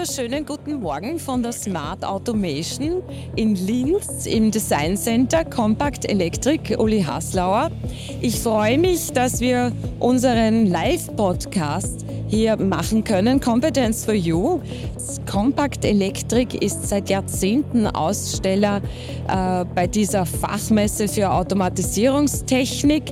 wunderschönen guten Morgen von der Smart Automation in Linz im Design Center Compact Electric Uli Haslauer. Ich freue mich, dass wir unseren Live-Podcast hier machen können. Competence for You. Compact Electric ist seit Jahrzehnten Aussteller äh, bei dieser Fachmesse für Automatisierungstechnik.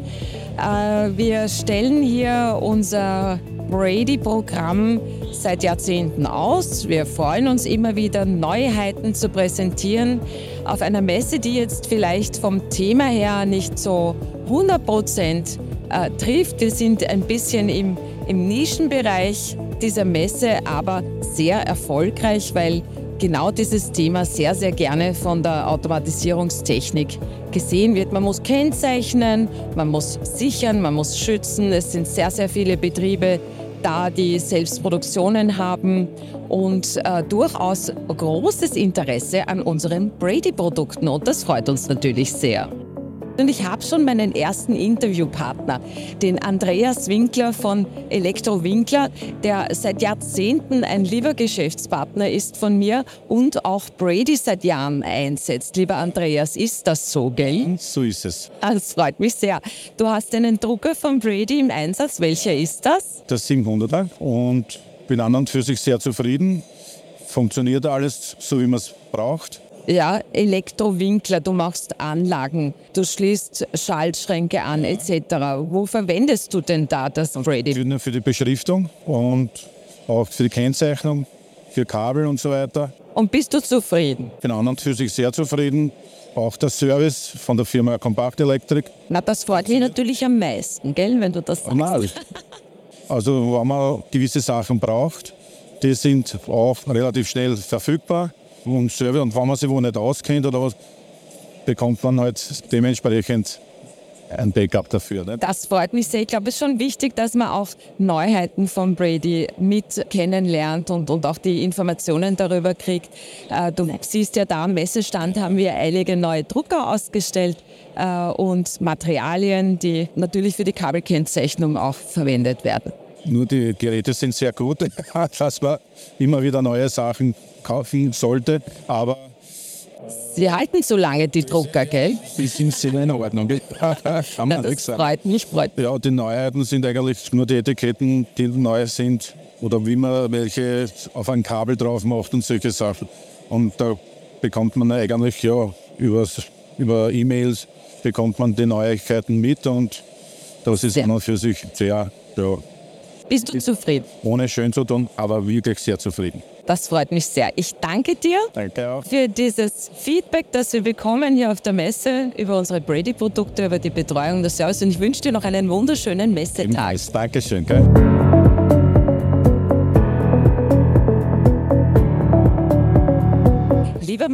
Äh, wir stellen hier unser Brady-Programm seit Jahrzehnten aus. Wir freuen uns immer wieder, Neuheiten zu präsentieren auf einer Messe, die jetzt vielleicht vom Thema her nicht so 100 Prozent äh, trifft. Wir sind ein bisschen im, im Nischenbereich dieser Messe, aber sehr erfolgreich, weil genau dieses Thema sehr, sehr gerne von der Automatisierungstechnik gesehen wird. Man muss kennzeichnen, man muss sichern, man muss schützen. Es sind sehr, sehr viele Betriebe, da die Selbstproduktionen haben und äh, durchaus großes Interesse an unseren Brady-Produkten. Und das freut uns natürlich sehr. Und ich habe schon meinen ersten Interviewpartner, den Andreas Winkler von Elektro Winkler, der seit Jahrzehnten ein lieber Geschäftspartner ist von mir und auch Brady seit Jahren einsetzt. Lieber Andreas, ist das so, gell? So ist es. Das freut mich sehr. Du hast einen Drucker von Brady im Einsatz. Welcher ist das? Der 700er und bin an und für sich sehr zufrieden. Funktioniert alles so, wie man es braucht. Ja, Elektrowinkler, du machst Anlagen, du schließt Schaltschränke an etc. Wo verwendest du denn da das Brady? Für, die Beschriftung und auch für die Kennzeichnung, für Kabel und so weiter. Und bist du zufrieden? An und für sich sehr zufrieden. Auch der Service von der Firma Compact Electric. Na, das freut mich natürlich am meisten, gell, wenn du das sagst. Nein. Also, wenn man gewisse Sachen braucht, die sind auch relativ schnell verfügbar und Server. Und wenn man sich wo nicht auskennt oder was, bekommt man halt dementsprechend ein Backup dafür. Nicht? Das freut mich sehr. Ich glaube, es ist schon wichtig, dass man auch Neuheiten von Brady mit kennenlernt und, und auch die Informationen darüber kriegt. Äh, du siehst ja da am Messestand haben wir einige neue Drucker ausgestellt äh, und Materialien, die natürlich für die Kabelkennzeichnung auch verwendet werden. Nur die Geräte sind sehr gut, dass man immer wieder neue Sachen kaufen sollte, aber Sie halten so lange die Drucker, gell? Die sind sehr in Ordnung. Kann man ja, das freut mich, freut mich. Ja, die Neuheiten sind eigentlich nur die Etiketten, die neu sind oder wie man welche auf ein Kabel drauf macht und solche Sachen. Und da bekommt man eigentlich ja über E-Mails bekommt man die Neuigkeiten mit und das ist sehr. für sich sehr ja, bist du zufrieden? Ohne schön zu tun, aber wirklich sehr zufrieden. Das freut mich sehr. Ich danke dir danke auch. für dieses Feedback, das wir bekommen hier auf der Messe über unsere Brady-Produkte, über die Betreuung des Service. Und ich wünsche dir noch einen wunderschönen Messetag. Dankeschön. Gell?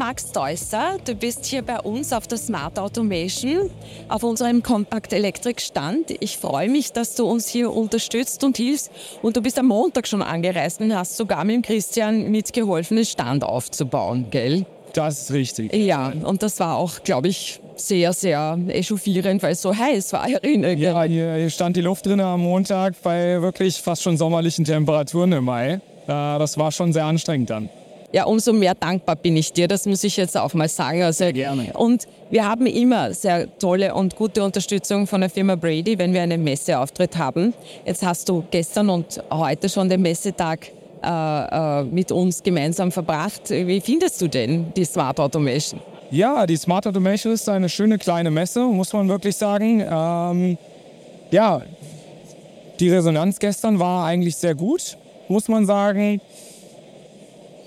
Max Deusser, du bist hier bei uns auf der Smart Automation, auf unserem Compact Electric Stand. Ich freue mich, dass du uns hier unterstützt und hilfst. Und du bist am Montag schon angereist und hast sogar mit dem Christian mitgeholfen, den Stand aufzubauen, gell? Das ist richtig. Ja, und das war auch, glaube ich, sehr, sehr echauffierend, weil es so heiß war hier drin. Ja, hier, hier stand die Luft drin am Montag bei wirklich fast schon sommerlichen Temperaturen im Mai. Äh, das war schon sehr anstrengend dann ja, umso mehr dankbar bin ich dir. Das muss ich jetzt auch mal sagen. Also, Gerne. Und wir haben immer sehr tolle und gute Unterstützung von der Firma Brady, wenn wir einen Messeauftritt haben. Jetzt hast du gestern und heute schon den Messetag äh, äh, mit uns gemeinsam verbracht. Wie findest du denn die Smart Automation? Ja, die Smart Automation ist eine schöne kleine Messe, muss man wirklich sagen. Ähm, ja, die Resonanz gestern war eigentlich sehr gut, muss man sagen.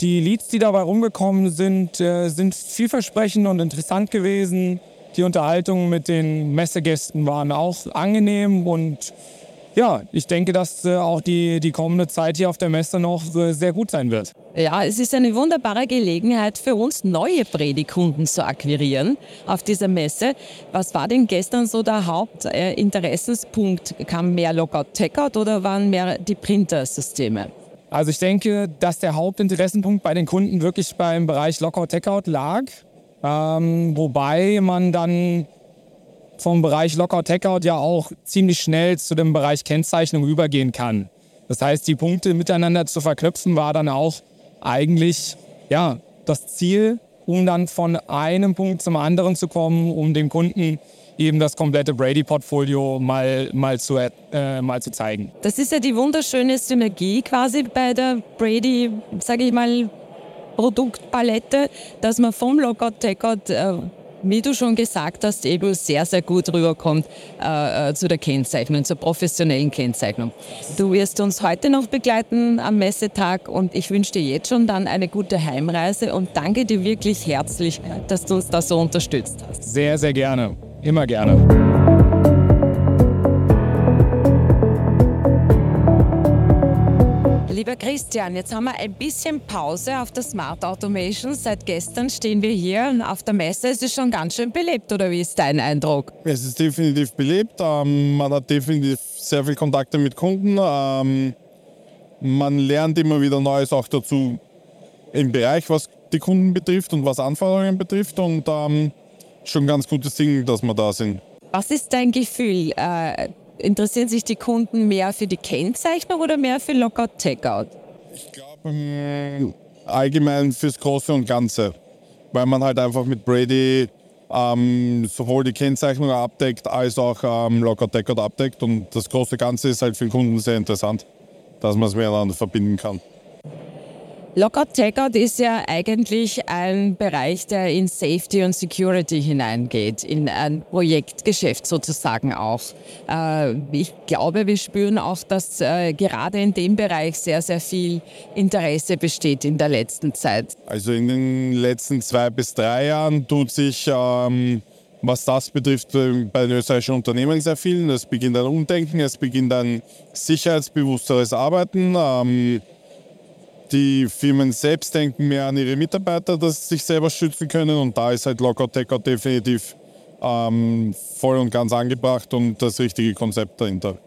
Die Leads, die dabei rumgekommen sind, äh, sind vielversprechend und interessant gewesen. Die Unterhaltungen mit den Messegästen waren auch angenehm und ja, ich denke, dass äh, auch die, die kommende Zeit hier auf der Messe noch äh, sehr gut sein wird. Ja, es ist eine wunderbare Gelegenheit für uns, neue Predikunden zu akquirieren auf dieser Messe. Was war denn gestern so der Hauptinteressenspunkt? Kam mehr Lockout-Tagout oder waren mehr die Printersysteme? Also ich denke, dass der Hauptinteressenpunkt bei den Kunden wirklich beim Bereich Lockout-Tagout lag. Ähm, wobei man dann vom Bereich Lockout-Tagout ja auch ziemlich schnell zu dem Bereich Kennzeichnung übergehen kann. Das heißt, die Punkte miteinander zu verknüpfen war dann auch eigentlich ja, das Ziel, um dann von einem Punkt zum anderen zu kommen, um dem Kunden eben das komplette Brady-Portfolio mal, mal, zu, äh, mal zu zeigen. Das ist ja die wunderschöne Synergie quasi bei der Brady, sage ich mal, Produktpalette, dass man vom Lockout Takeout äh, wie du schon gesagt hast, eben sehr, sehr gut rüberkommt äh, äh, zu der Kennzeichnung, zur professionellen Kennzeichnung. Du wirst uns heute noch begleiten am Messetag und ich wünsche dir jetzt schon dann eine gute Heimreise und danke dir wirklich herzlich, dass du uns da so unterstützt hast. Sehr, sehr gerne. Immer gerne. Lieber Christian, jetzt haben wir ein bisschen Pause auf der Smart Automation. Seit gestern stehen wir hier auf der Messe. Es ist schon ganz schön belebt, oder wie ist dein Eindruck? Es ist definitiv belebt. Ähm, man hat definitiv sehr viele Kontakte mit Kunden. Ähm, man lernt immer wieder Neues auch dazu im Bereich, was die Kunden betrifft und was Anforderungen betrifft. Und ähm, schon ein ganz gutes Ding, dass wir da sind. Was ist dein Gefühl? Interessieren sich die Kunden mehr für die Kennzeichnung oder mehr für Lockout-Takeout? Ich glaube ähm, allgemein fürs Große und Ganze, weil man halt einfach mit Brady ähm, sowohl die Kennzeichnung abdeckt als auch ähm, Lockout-Takeout abdeckt und das große Ganze ist halt für den Kunden sehr interessant, dass man es miteinander verbinden kann. Lockout Takeout ist ja eigentlich ein Bereich, der in Safety und Security hineingeht, in ein Projektgeschäft sozusagen auch. Äh, ich glaube, wir spüren auch, dass äh, gerade in dem Bereich sehr, sehr viel Interesse besteht in der letzten Zeit. Also in den letzten zwei bis drei Jahren tut sich ähm, was das betrifft, bei den österreichischen Unternehmen sehr viel. Es beginnt ein Umdenken, es beginnt ein sicherheitsbewussteres Arbeiten. Ähm, die Firmen selbst denken mehr an ihre Mitarbeiter, dass sie sich selber schützen können. Und da ist halt Lockout Takeout definitiv ähm, voll und ganz angebracht und das richtige Konzept dahinter.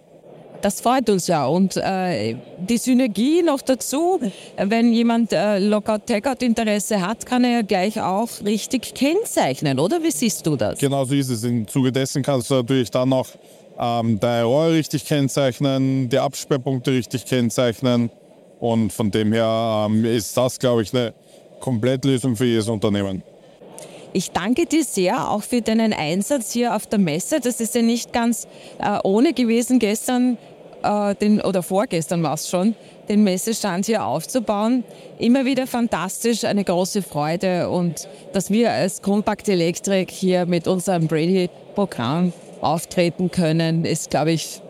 Das freut uns ja. Und äh, die Synergie noch dazu, wenn jemand äh, Lockout-Tagout-Interesse hat, kann er ja gleich auch richtig kennzeichnen, oder? Wie siehst du das? Genau so ist es. Im Zuge dessen kannst du natürlich dann auch ähm, deine Rohr richtig kennzeichnen, die Absperrpunkte richtig kennzeichnen und von dem her ähm, ist das, glaube ich, eine Komplettlösung für jedes Unternehmen. Ich danke dir sehr auch für deinen Einsatz hier auf der Messe. Das ist ja nicht ganz äh, ohne gewesen, gestern äh, den, oder vorgestern war es schon, den Messestand hier aufzubauen. Immer wieder fantastisch, eine große Freude und dass wir als Compact Electric hier mit unserem Brady-Programm auftreten können, ist, glaube ich,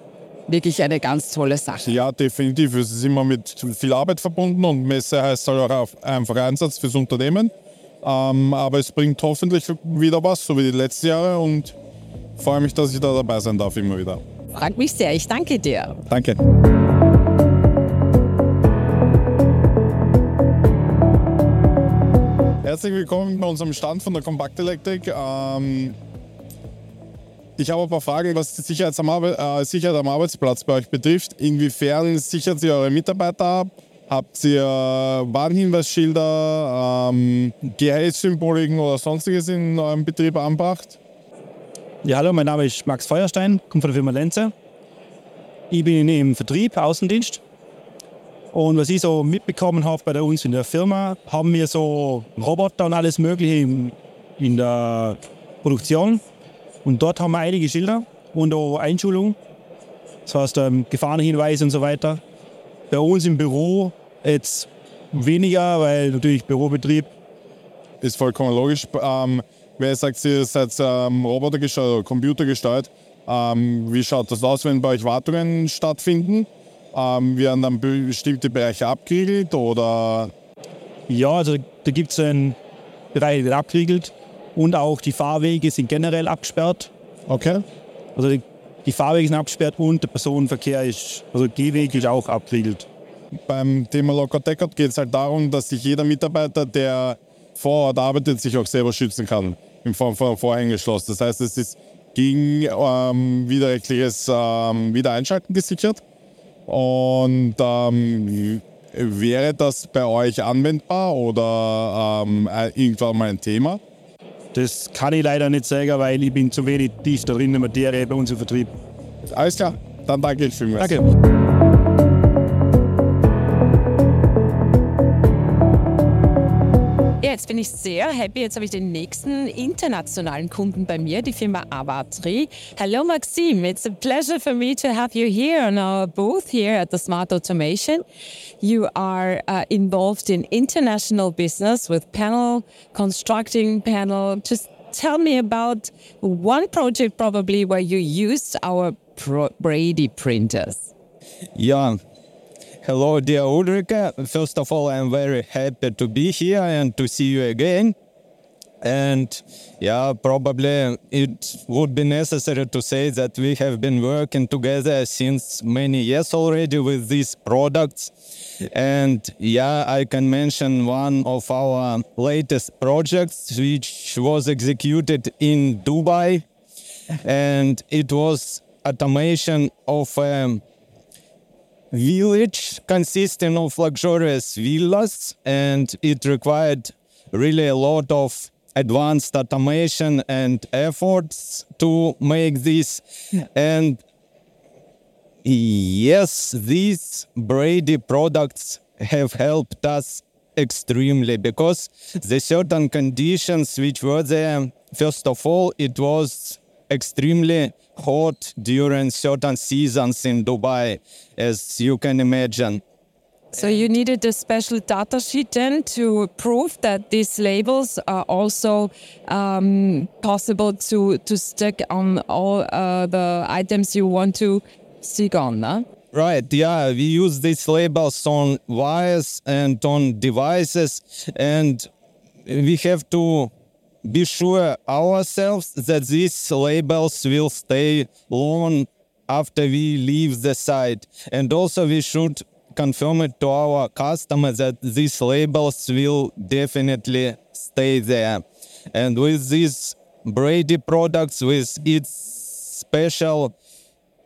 wirklich eine ganz tolle Sache. Ja, definitiv. Es ist immer mit viel Arbeit verbunden und Messe heißt halt auch einfach Einsatz fürs Unternehmen. Ähm, aber es bringt hoffentlich wieder was, so wie die letzten Jahre und freue mich, dass ich da dabei sein darf immer wieder. Freut mich sehr. Ich danke dir. Danke. Herzlich willkommen bei unserem Stand von der Compact Electric. Ähm, ich habe ein paar Fragen, was die Sicherheit am, Arbe äh, Sicherheit am Arbeitsplatz bei euch betrifft. Inwiefern sichert ihr eure Mitarbeiter ab? Habt ihr Warnhinweisschilder, ähm, GHS-Symboliken oder sonstiges in eurem Betrieb anbracht? Ja, hallo, mein Name ist Max Feuerstein, komme von der Firma Lenze. Ich bin im Vertrieb, Außendienst. Und was ich so mitbekommen habe bei uns in der Firma, haben wir so Roboter und alles Mögliche in der Produktion. Und dort haben wir einige Schilder und auch Einschulung. Das heißt ähm, Gefahrenhinweise und so weiter. Bei uns im Büro jetzt weniger, weil natürlich Bürobetrieb. Ist vollkommen logisch. Ähm, wer sagt, ihr seid ähm, robotergesteuert oder computergesteuert, ähm, wie schaut das aus, wenn bei euch Wartungen stattfinden? Ähm, werden dann bestimmte Bereiche abgeriegelt oder? Ja, also da gibt es einen Bereich, der wird abgeriegelt und auch die Fahrwege sind generell abgesperrt. Okay. Also die, die Fahrwege sind abgesperrt und der Personenverkehr ist, also Gehweg ist auch abgeriegelt. Beim Thema Locker Deckert geht es halt darum, dass sich jeder Mitarbeiter, der vor Ort arbeitet, sich auch selber schützen kann in Form von Vorhängeschloss. Das heißt, es ist gegen ähm, widerrechtliches ähm, Wiedereinschalten gesichert. Und ähm, wäre das bei euch anwendbar oder ähm, irgendwann mal ein Thema? Das kann ich leider nicht sagen, weil ich bin zu wenig tief da drin in der Materie bei uns im Vertrieb. Alles klar, dann danke ich vielmals. Danke. Jetzt bin ich sehr happy. Jetzt habe ich den nächsten internationalen Kunden bei mir, die Firma Avatri. Hello, Maxime. It's a pleasure for me to have you here on our booth here at the Smart Automation. You are uh, involved in international business with panel, constructing panel. Just tell me about one project probably where you used our Brady printers. Yeah, Hello, dear Ulrike. First of all, I'm very happy to be here and to see you again. And yeah, probably it would be necessary to say that we have been working together since many years already with these products. And yeah, I can mention one of our latest projects, which was executed in Dubai. And it was automation of um, village consisting of luxurious villas and it required really a lot of advanced automation and efforts to make this. And yes these brady products have helped us extremely because the certain conditions which were there first of all it was extremely hot during certain seasons in Dubai, as you can imagine. So you needed a special data sheet then to prove that these labels are also um, possible to, to stick on all uh, the items you want to stick on, no? Right, yeah, we use these labels on wires and on devices, and we have to be sure ourselves that these labels will stay long after we leave the site. And also we should confirm it to our customer that these labels will definitely stay there. And with these Brady products, with its special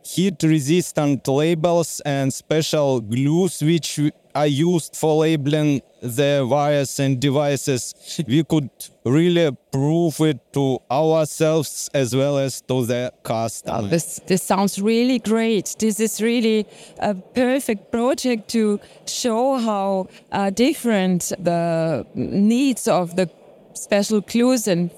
heat resistant labels and special glues which are used for labeling the wires and devices. We could really prove it to ourselves as well as to the customer. This, this sounds really great. This is really a perfect project to show how uh, different the needs of the special clues and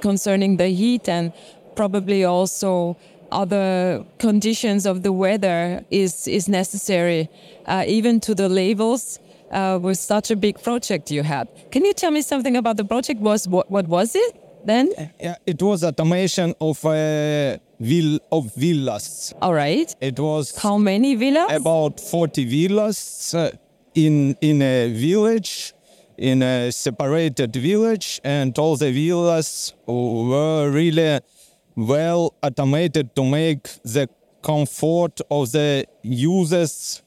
concerning the heat and probably also other conditions of the weather is is necessary, uh, even to the labels. Uh, with such a big project you had, can you tell me something about the project? Was what, what was it then? Yeah, it was automation of uh, vill of villas. All right. It was how many villas? About forty villas uh, in in a village in a separated village, and all the villas were really well automated to make the comfort of the users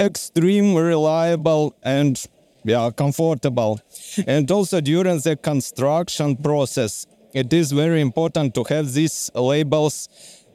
extreme reliable and yeah comfortable. And also during the construction process it is very important to have these labels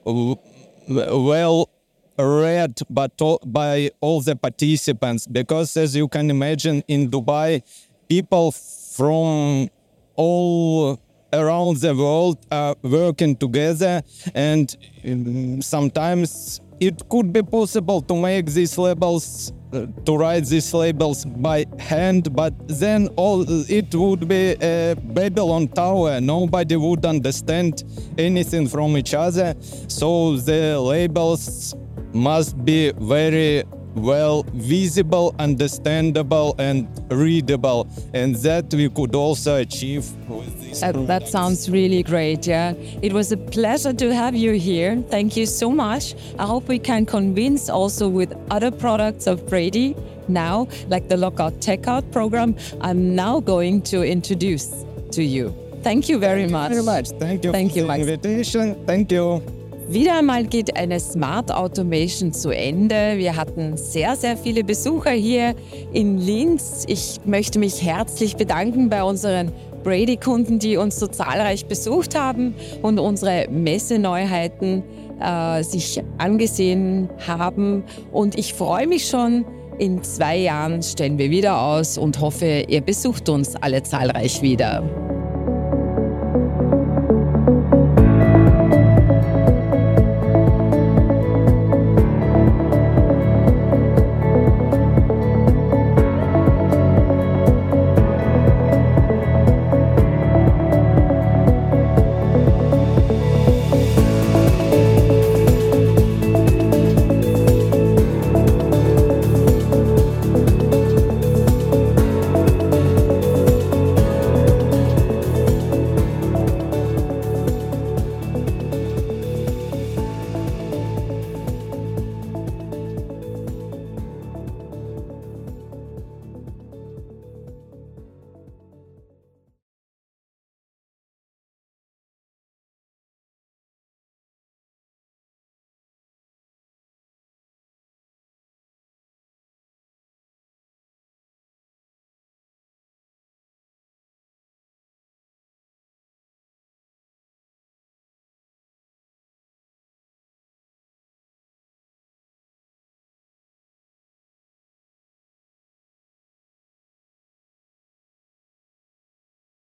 well read by all the participants because as you can imagine in dubai people from all around the world are working together and um, sometimes it could be possible to make these labels uh, to write these labels by hand but then all it would be a babylon tower. Nobody would understand anything from each other. So the labels must be very well visible, understandable, and readable. And that we could also achieve with this. That, that, sounds really great. Yeah, it was a pleasure to have you here. Thank you so much. I hope we can convince also with other products of Brady now, like the Lockout Checkout program. I'm now going to introduce to you. Thank you very much. Very much. Thank you Thank for you, the Max. invitation. Thank you. Wieder einmal geht eine Smart Automation zu Ende. Wir hatten sehr, sehr viele Besucher hier in Linz. Ich möchte mich herzlich bedanken bei unseren Brady-Kunden, die uns so zahlreich besucht haben und unsere Messeneuheiten äh, sich angesehen haben. Und ich freue mich schon, in zwei Jahren stellen wir wieder aus und hoffe, ihr besucht uns alle zahlreich wieder.